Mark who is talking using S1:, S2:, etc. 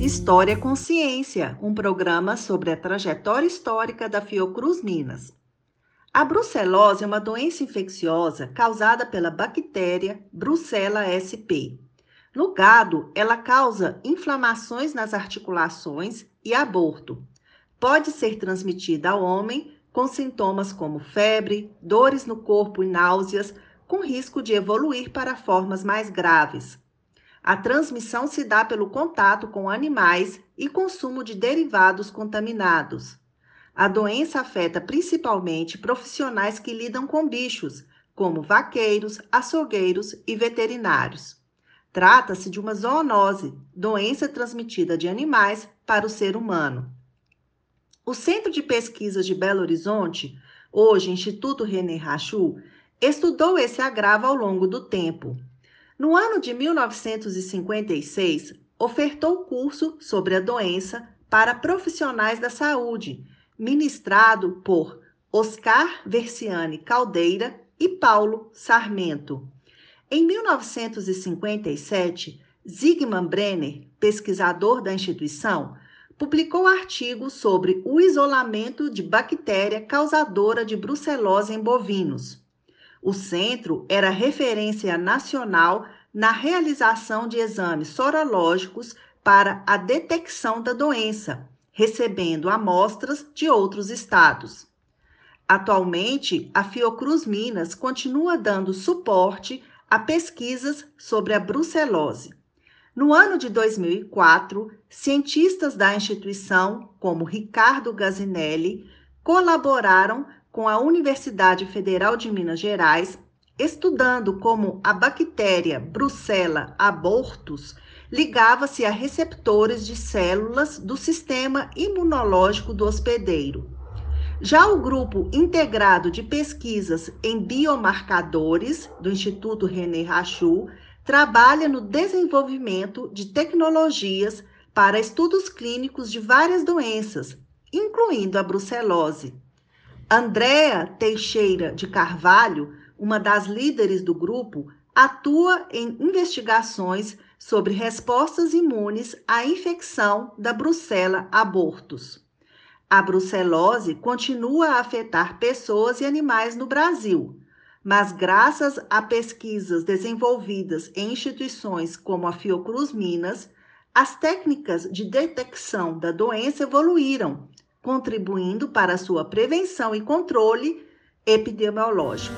S1: História Consciência, um programa sobre a trajetória histórica da Fiocruz Minas. A brucelose é uma doença infecciosa causada pela bactéria Brucella SP. No gado, ela causa inflamações nas articulações e aborto. Pode ser transmitida ao homem com sintomas como febre, dores no corpo e náuseas, com risco de evoluir para formas mais graves. A transmissão se dá pelo contato com animais e consumo de derivados contaminados. A doença afeta principalmente profissionais que lidam com bichos, como vaqueiros, açougueiros e veterinários. Trata-se de uma zoonose, doença transmitida de animais para o ser humano. O Centro de Pesquisas de Belo Horizonte, hoje Instituto René Rachou, estudou esse agravo ao longo do tempo. No ano de 1956, ofertou curso sobre a doença para profissionais da saúde, ministrado por Oscar Versiani Caldeira e Paulo Sarmento. Em 1957, Zygmunt Brenner, pesquisador da instituição, publicou artigo sobre o isolamento de bactéria causadora de brucelose em bovinos. O centro era referência nacional na realização de exames sorológicos para a detecção da doença, recebendo amostras de outros estados. Atualmente, a Fiocruz Minas continua dando suporte a pesquisas sobre a brucelose. No ano de 2004, cientistas da instituição, como Ricardo Gazinelli, colaboraram com a Universidade Federal de Minas Gerais, estudando como a bactéria Brucella abortus ligava-se a receptores de células do sistema imunológico do hospedeiro. Já o grupo integrado de pesquisas em biomarcadores do Instituto René Rachou trabalha no desenvolvimento de tecnologias para estudos clínicos de várias doenças, incluindo a brucelose. Andréa Teixeira de Carvalho, uma das líderes do grupo, atua em investigações sobre respostas imunes à infecção da brucela abortus. A brucelose continua a afetar pessoas e animais no Brasil, mas graças a pesquisas desenvolvidas em instituições como a Fiocruz Minas, as técnicas de detecção da doença evoluíram contribuindo para sua prevenção e controle epidemiológico.